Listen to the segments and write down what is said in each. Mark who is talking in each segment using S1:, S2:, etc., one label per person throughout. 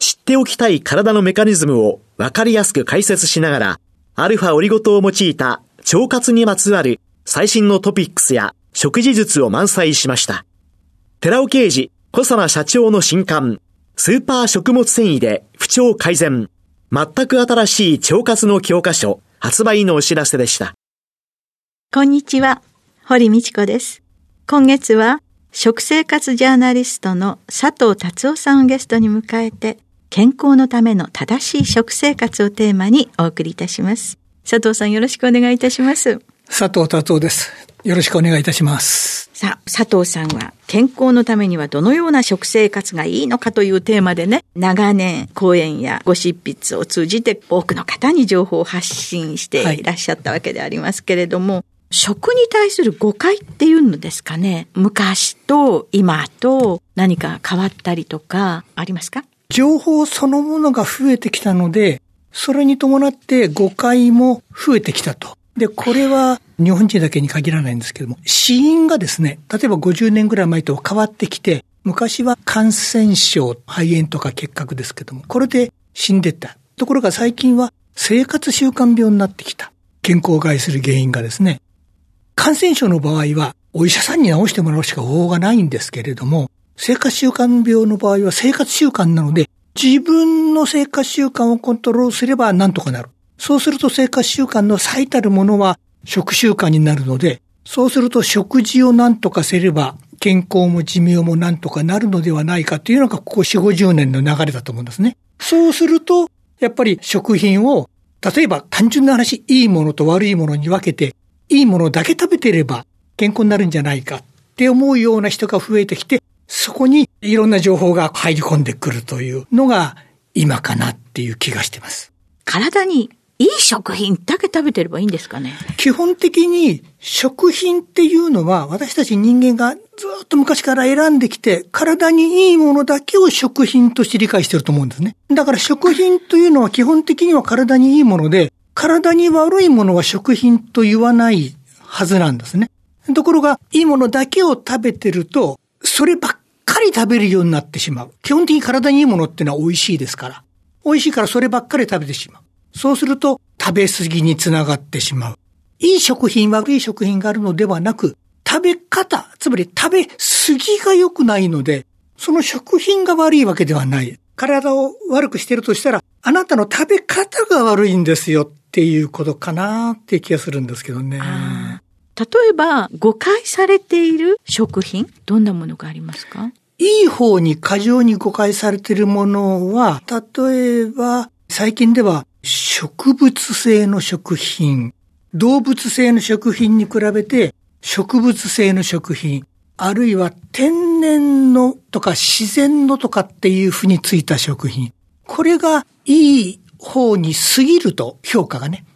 S1: 知っておきたい体のメカニズムを分かりやすく解説しながら、アルファオリゴ糖を用いた腸活にまつわる最新のトピックスや食事術を満載しました。寺尾刑事、小佐社長の新刊、スーパー食物繊維で不調改善。全く新しい腸活の教科書発売のお知らせでした。
S2: こんにちは。堀道子です。今月は食生活ジャーナリストの佐藤達夫さんをゲストに迎えて健康のための正しい食生活をテーマにお送りいたします。佐藤さんよろしくお願いいたします。
S3: 佐藤達夫です。よろしくお願いいたします。
S2: さあ、佐藤さんは健康のためにはどのような食生活がいいのかというテーマでね、長年講演やご執筆を通じて多くの方に情報を発信していらっしゃったわけでありますけれども、はい、食に対する誤解っていうのですかね、昔と今と何か変わったりとかありますか？
S3: 情報そのものが増えてきたので、それに伴って誤解も増えてきたと。で、これは日本人だけに限らないんですけども、死因がですね、例えば50年ぐらい前と変わってきて、昔は感染症、肺炎とか結核ですけども、これで死んでた。ところが最近は生活習慣病になってきた。健康を害する原因がですね。感染症の場合は、お医者さんに治してもらうしか方法がないんですけれども、生活習慣病の場合は生活習慣なので、自分の生活習慣をコントロールすれば何とかなる。そうすると生活習慣の最たるものは食習慣になるので、そうすると食事を何とかすれば、健康も寿命も何とかなるのではないかというのが、ここ4、50年の流れだと思うんですね。そうすると、やっぱり食品を、例えば単純な話、いいものと悪いものに分けて、いいものだけ食べてれば健康になるんじゃないかって思うような人が増えてきて、そこにいろんな情報が入り込んでくるというのが今かなっていう気がしてます。
S2: 体にいい食品だけ食べてればいいんですかね
S3: 基本的に食品っていうのは私たち人間がずっと昔から選んできて体にいいものだけを食品として理解してると思うんですね。だから食品というのは基本的には体にいいもので体に悪いものは食品と言わないはずなんですね。ところがいいものだけを食べてるとそればっかり食べるようになってしまう。基本的に体にいいものっていうのは美味しいですから。美味しいからそればっかり食べてしまう。そうすると食べ過ぎにつながってしまう。いい食品、悪い食品があるのではなく、食べ方、つまり食べ過ぎが良くないので、その食品が悪いわけではない。体を悪くしてるとしたら、あなたの食べ方が悪いんですよっていうことかなっていう気がするんですけどね。
S2: 例えば、誤解されている食品、どんなものがありますか？
S3: いい方に過剰に誤解されているものは、例えば、最近では植物性の食品、動物性の食品に比べて植物性の食品、あるいは天然のとか自然のとかっていうふうについた食品。これがいい方に過ぎると評価がね。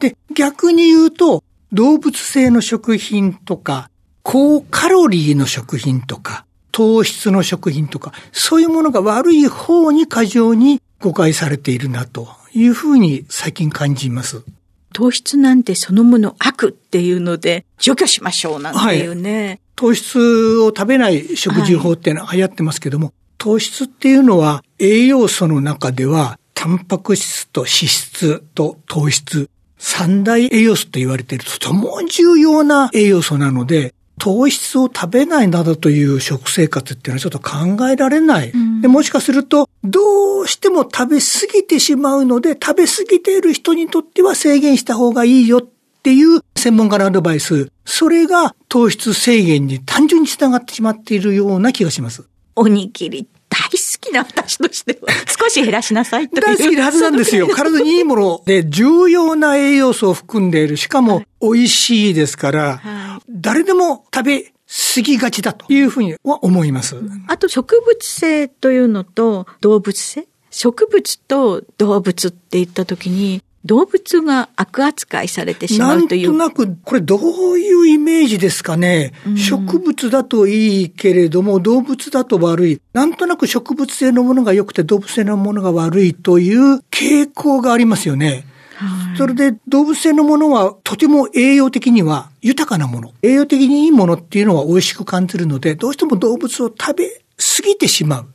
S3: で、逆に言うと動物性の食品とか高カロリーの食品とか糖質の食品とかそういうものが悪い方に過剰に誤解されているなというふうに最近感じます。
S2: 糖質なんてそのもの悪っていうので除去しましょうなんていうね。はい、
S3: 糖質を食べない食事法っていうのは流行ってますけども、はい、糖質っていうのは栄養素の中ではタンパク質と脂質と糖質三大栄養素と言われているとても重要な栄養素なので、糖質を食べないなどという食生活っていうのはちょっと考えられない。でもしかすると、どうしても食べ過ぎてしまうので、食べ過ぎている人にとっては制限した方がいいよっていう専門家のアドバイス、それが糖質制限に単純につながってしまっているような気がします。
S2: おにぎり大好きな私としては、少し減らしなさい
S3: 大好きなはずなんですよ。体にいいもので重要な栄養素を含んでいる。しかも美味しいですから、はい、誰でも食べ過ぎがちだというふうには思います。
S2: あと植物性というのと動物性植物と動物って言ったときに、動物が悪扱いされてしまうという。
S3: なんとなく、これどういうイメージですかね。うん、植物だといいけれども、動物だと悪い。なんとなく植物性のものが良くて動物性のものが悪いという傾向がありますよね。はい、それで動物性のものはとても栄養的には豊かなもの。栄養的にいいものっていうのは美味しく感じるので、どうしても動物を食べ過ぎてしまう。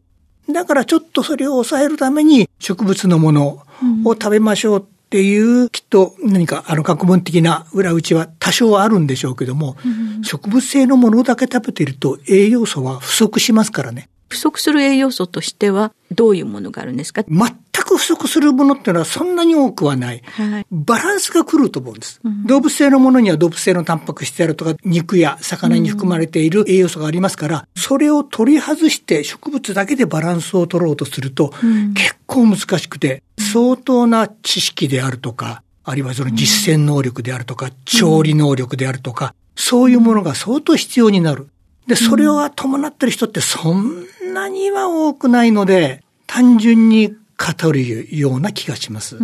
S3: だからちょっとそれを抑えるために植物のものを食べましょうっていう、きっと何かあの学問的な裏打ちは多少あるんでしょうけども、うん、植物性のものだけ食べていると栄養素は不足しますからね。
S2: 不足する栄養素としてはどういうものがあるんですか？
S3: 全く不足するものっていうのはそんなに多くはない。はい、バランスが来ると思うんです、うん、動物性のものには動物性のタンパク質であるとか肉や魚に含まれている栄養素がありますから、それを取り外して植物だけでバランスを取ろうとすると、結構難しくて、相当な知識であるとか、あるいはその実践能力であるとか、調理能力であるとか、そういうものが相当必要になる。で、それを伴ってる人ってそんなには多くないので、単純に語るような気がします。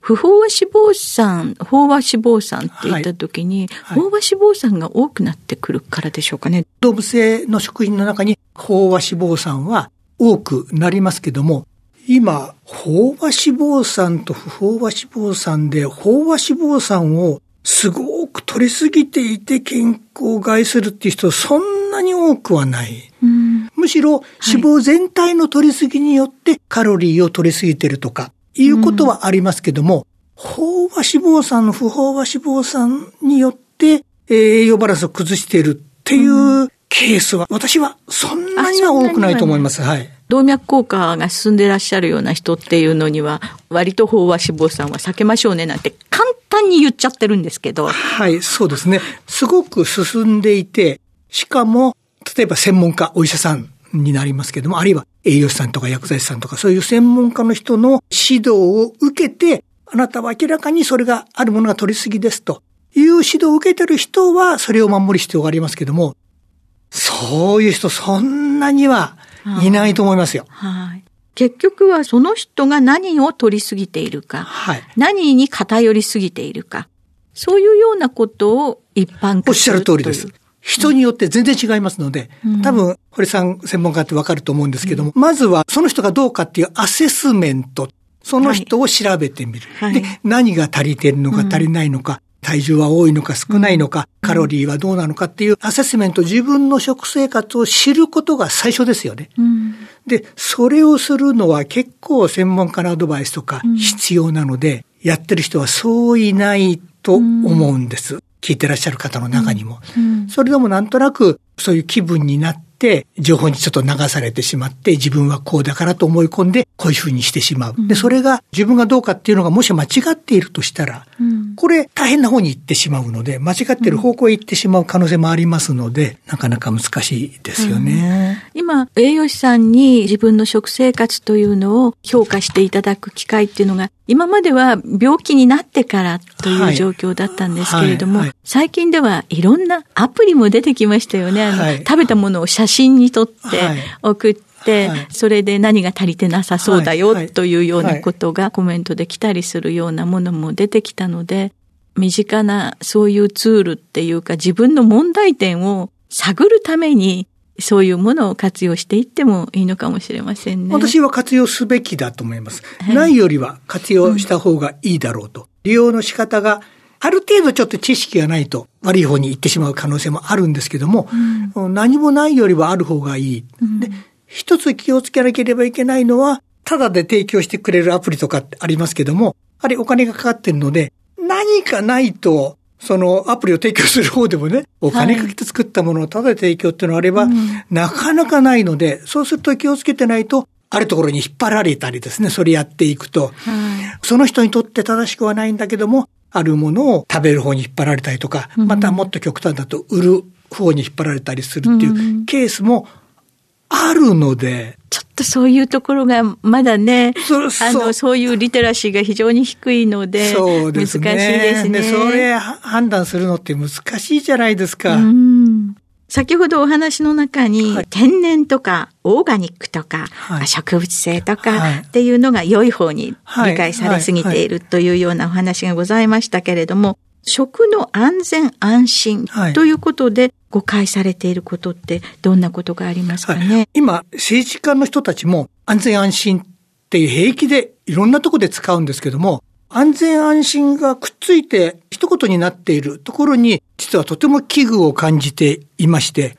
S2: 不飽和脂肪酸、飽和脂肪酸って言った時に、はいはい、飽和脂肪酸が多くなってくるからでしょうかね。
S3: 動物性の食品の中に飽和脂肪酸は多くなりますけども、今、飽和脂肪酸と不飽和脂肪酸で、飽和脂肪酸をすごく取りすぎていて健康を害するっていう人そんなに多くはない。むしろ脂肪全体の取りすぎによってカロリーを取りすぎてるとか、いうことはありますけども、飽和脂肪酸の不飽和脂肪酸によって栄養バランスを崩しているっていうケースは、私はそんなには多くないと思います。はい。
S2: 動脈硬化が進んでいらっしゃるような人っていうのには、割と飽和脂肪酸は避けましょうねなんて簡単に言っちゃってるんですけど。
S3: はい、そうですね。すごく進んでいて、しかも、例えば専門家、お医者さんになりますけども、あるいは栄養士さんとか薬剤師さんとか、そういう専門家の人の指導を受けて、あなたは明らかにそれがあるものが取りすぎですという指導を受けてる人は、それを守る必要がありますけども、そういう人そんなにはいないと思いますよ。
S2: はい。結局はその人が何を取りすぎているか、はい、何に偏りすぎているか、そういうようなことを一般
S3: 化おっしゃる通りです。人によって全然違いますので、うん、多分、堀さん専門家ってわかると思うんですけども、うん、まずはその人がどうかっていうアセスメント、その人を調べてみる。はい、で、何が足りてるのか足りないのか、体重は多いのか少ないのか、カロリーはどうなのかっていうアセスメント、自分の食生活を知ることが最初ですよね。うん、で、それをするのは結構専門家のアドバイスとか必要なので、うん、やってる人はそういないと思うんです。聞いてらっしゃる方の中にも。それでもなんとなくそういう気分になって、情報にちょっと流されてしまって、自分はこうだからと思い込んで、こういうふうにしてしまう。で、それが自分がどうかっていうのがもし間違っているとしたら、これ大変な方に行ってしまうので、間違ってる方向へ行ってしまう可能性もありますので、なかなか難しいですよね。
S2: うん、今、栄養士さんに自分の食生活というのを評価していただく機会っていうのが、今までは病気になってからという状況だったんですけれども、はい。はい。はい、最近ではいろんなアプリも出てきましたよね。あの、食べたものを写真に撮って送って、はい、それで何が足りてなさそうだよというようなことがコメントで来たりするようなものも出てきたので、身近なそういうツールっていうか自分の問題点を探るためにそういうものを活用していってもいいのかもしれませんね。
S3: 私は活用すべきだと思います。はい、ないよりは活用した方がいいだろうと。うん、利用の仕方がある程度ちょっと知識がないと悪い方に行ってしまう可能性もあるんですけども、うん、何もないよりはある方がいい。うん、で一つ気をつけなければいけないのは、ただで提供してくれるアプリとかありますけども、あれお金がかかってるので、何かないと、そのアプリを提供する方でもね、お金かけて作ったものをただで提供っていうのがあれば、はいなかなかないので、そうすると気をつけてないと、あるところに引っ張られたりですね、それやっていくと、はい、その人にとって正しくはないんだけども、あるものを食べる方に引っ張られたりとか、またもっと極端だと売る方に引っ張られたりするっていうケースもあるので、
S2: ちょっとそういうところがまだね、そう。あの、そういうリテラシーが非常に低いので、そうですね、難しいですね。
S3: それ判断するのって難しいじゃないですか。
S2: 先ほどお話の中に、はい、天然とかオーガニックとか、はい、植物性とかっていうのが良い方に理解されすぎているというようなお話がございましたけれども、食の安全安心ということで誤解されていることってどんなことがありますかね、はい、
S3: 今、政治家の人たちも安全安心っていう平気でいろんなとこで使うんですけども、安全安心がくっついて一言になっているところに、実はとても危惧を感じていまして、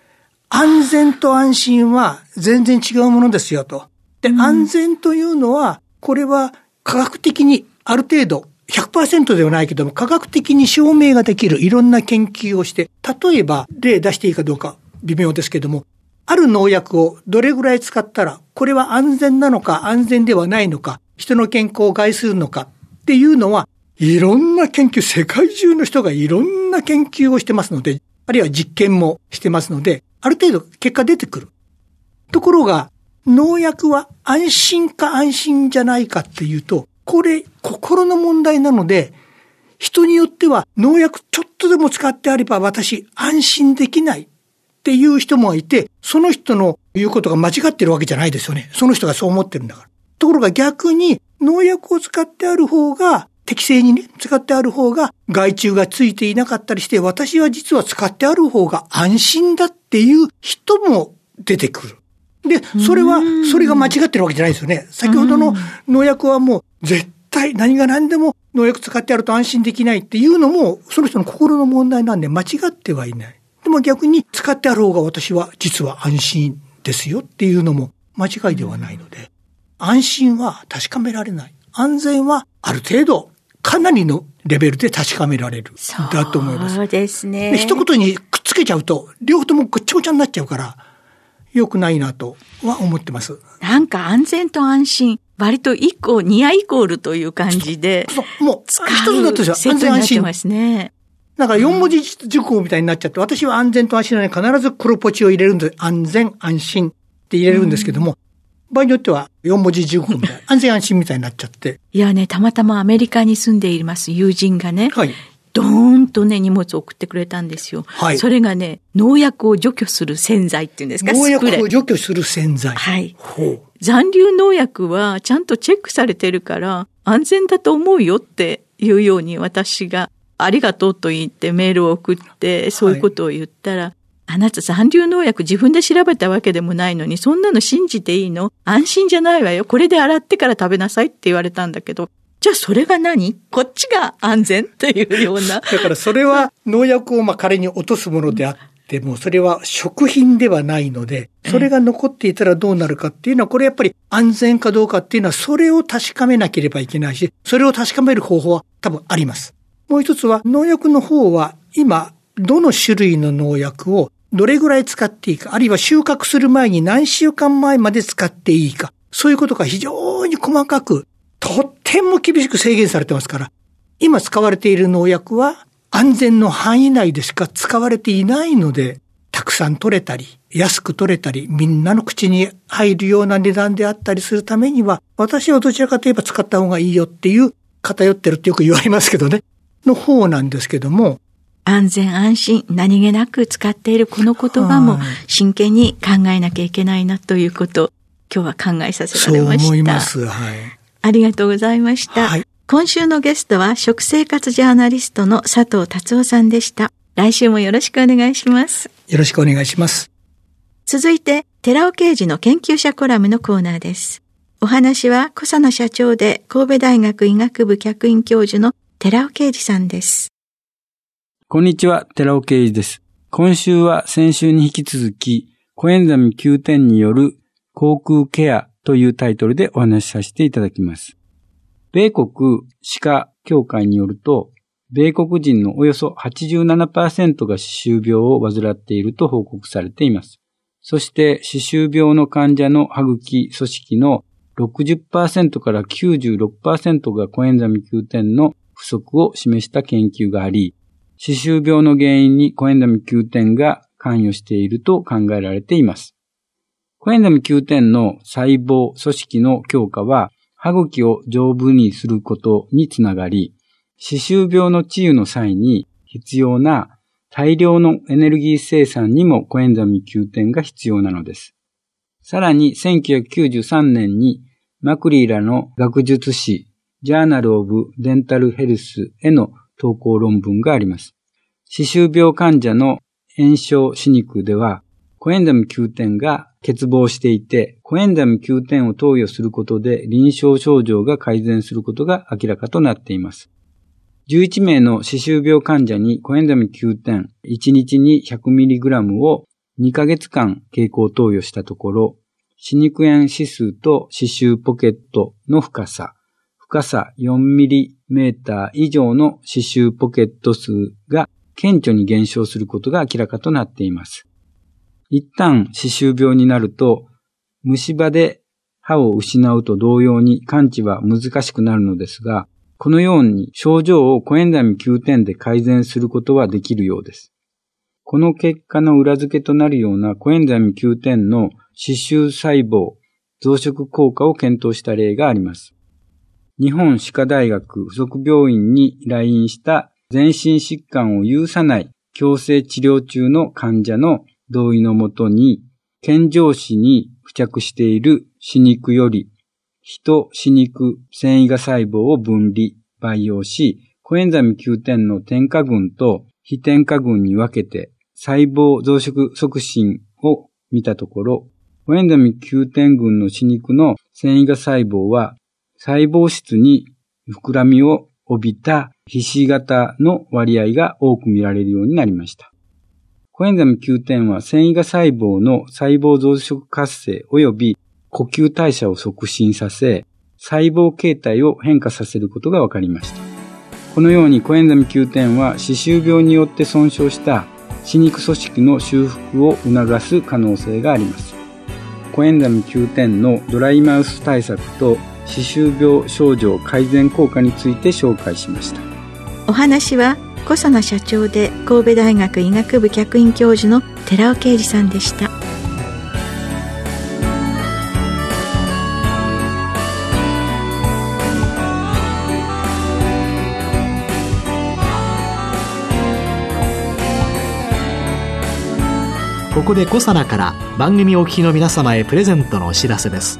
S3: 安全と安心は全然違うものですよと。で、安全というのは、これは科学的にある程度100%ではないけども、科学的に証明ができるいろんな研究をして、例えば例出していいかどうか微妙ですけども、ある農薬をどれぐらい使ったら、これは安全なのか安全ではないのか、人の健康を害するのかっていうのは、いろんな研究、世界中の人がいろんな研究をしてますので、あるいは実験もしてますので、ある程度結果出てくる。ところが、農薬は安心か安心じゃないかっていうと、これ、心の問題なので、人によっては農薬ちょっとでも使ってあれば私安心できないっていう人もいて、その人の言うことが間違ってるわけじゃないですよね。その人がそう思ってるんだから。ところが逆に農薬を使ってある方が、適正にね、使ってある方が害虫がついていなかったりして、私は実は使ってある方が安心だっていう人も出てくる。で、それは、それが間違ってるわけじゃないですよね。先ほどの農薬はもう絶対何が何でも農薬使ってやると安心できないっていうのも、その人の心の問題なんで間違ってはいない。でも逆に使ってある方が私は実は安心ですよっていうのも間違いではないので、安心は確かめられない。安全はある程度かなりのレベルで確かめられる。だと思います。
S2: そうですね。
S3: 一言にくっつけちゃうと、両方ともごっちゃごちゃになっちゃうから、良くないなとは思ってます。
S2: なんか安全と安心、割と一個、ニアイコールという感じで。
S3: そう、もう、一つだとじゃ安全安心。ますね。だから四文字熟語みたいになっちゃって、私は安全と安心なのに必ず黒ポチを入れるんで、安全安心って入れるんですけども、場合によっては四文字熟語みたいな、安全安心みたいになっちゃって。
S2: いやね、たまたまアメリカに住んでいます友人がね、はい、ドーンとね、荷物を送ってくれたんですよ。はい。それがね、農薬を除去する洗剤っていうんですか？
S3: 農薬を除去する洗剤。
S2: はい。ほう。残留農薬はちゃんとチェックされてるから安全だと思うよっていうように私がありがとうと言ってメールを送ってそういうことを言ったら、はい、あなた残留農薬自分で調べたわけでもないのにそんなの信じていいの？安心じゃないわよ。これで洗ってから食べなさいって言われたんだけど、じゃあそれが何？こっちが安全っていうような。
S3: だからそれは農薬をまあ仮に落とすものであっても、それは食品ではないので、それが残っていたらどうなるかっていうのは、これやっぱり安全かどうかっていうのは、それを確かめなければいけないし、それを確かめる方法は多分あります。もう一つは、農薬の方は、今、どの種類の農薬をどれぐらい使っていいか、あるいは収穫する前に何週間前まで使っていいか、そういうことが非常に細かくとっても厳しく制限されてますから、今使われている農薬は安全の範囲内でしか使われていないので、たくさん取れたり、安く取れたり、みんなの口に入るような値段であったりするためには、私はどちらかといえば使った方がいいよっていう偏ってるってよく言われますけどね、の方なんですけども、
S2: 安全安心、何気なく使っているこの言葉も真剣に考えなきゃいけないなということ、今日は考えさせられました。そう思います。はい。ありがとうございました。はい、今週のゲストは食生活ジャーナリストの佐藤達夫さんでした。来週もよろしくお願いします。
S3: よろしくお願いします。
S2: 続いて、寺尾刑事の研究者コラムのコーナーです。お話は、小佐野社長で神戸大学医学部客員教授の寺尾啓二さんです。
S4: こんにちは、寺尾啓二です。今週は先週に引き続き、コエンザミ9点による航空ケアというタイトルでお話しさせていただきます。米国歯科協会によると、米国人のおよそ87%が歯周病を患っていると報告されています。そして歯周病の患者の歯茎組織の60%から96%がコエンザミ Q10 の不足を示した研究があり、歯周病の原因にコエンザミ Q10 が関与していると考えられています。コエンザミ Q10 の細胞組織の強化は歯茎を丈夫にすることにつながり、歯周病の治癒の際に必要な大量のエネルギー生産にもコエンザミ Q10 が必要なのです。さらに1993年にマクリーらの学術誌ジャーナル・オブ・デンタル・ヘルスへの投稿論文があります。歯周病患者の炎症歯肉ではコエンザミ Q10 が欠乏していて、コエンザミ Q10 を投与することで臨床症状が改善することが明らかとなっています。11名の歯周病患者にコエンザミ Q10、1日に 100mg を2ヶ月間経口投与したところ、歯肉炎指数と歯周ポケットの深さ、深さ 4mm 以上の歯周ポケット数が顕著に減少することが明らかとなっています。一旦歯周病になると、虫歯で歯を失うと同様に完治は難しくなるのですが、このように症状をコエンザミ9点で改善することはできるようです。この結果の裏付けとなるようなコエンザミ9点の歯周細胞増殖効果を検討した例があります。日本歯科大学附属病院に来院した全身疾患を有さない強制治療中の患者の同意のもとに健常歯に付着している歯肉より人死肉繊維が細胞を分離、培養し、コエンザミ Q10 の添加群と非添加群に分けて細胞増殖促進を見たところ、コエンザミ Q10 群の死肉の繊維が細胞は細胞質に膨らみを帯びた皮脂型の割合が多く見られるようになりました。コエンザミ Q10 は繊維が細胞の細胞増殖活性及び呼吸代謝を促進させ、細胞形態を変化させることが分かりました。このようにコエンザミ Q10 は歯周病によって損傷した歯肉組織の修復を促す可能性があります。コエンザミ Q10 のドライマウス対策と歯周病症状改善効果について紹介しました。
S2: お話は小佐野社長で神戸大学医学部客員教授の寺尾啓二さんでした。
S1: ここでコサナから番組お聞きの皆様へプレゼントのお知らせです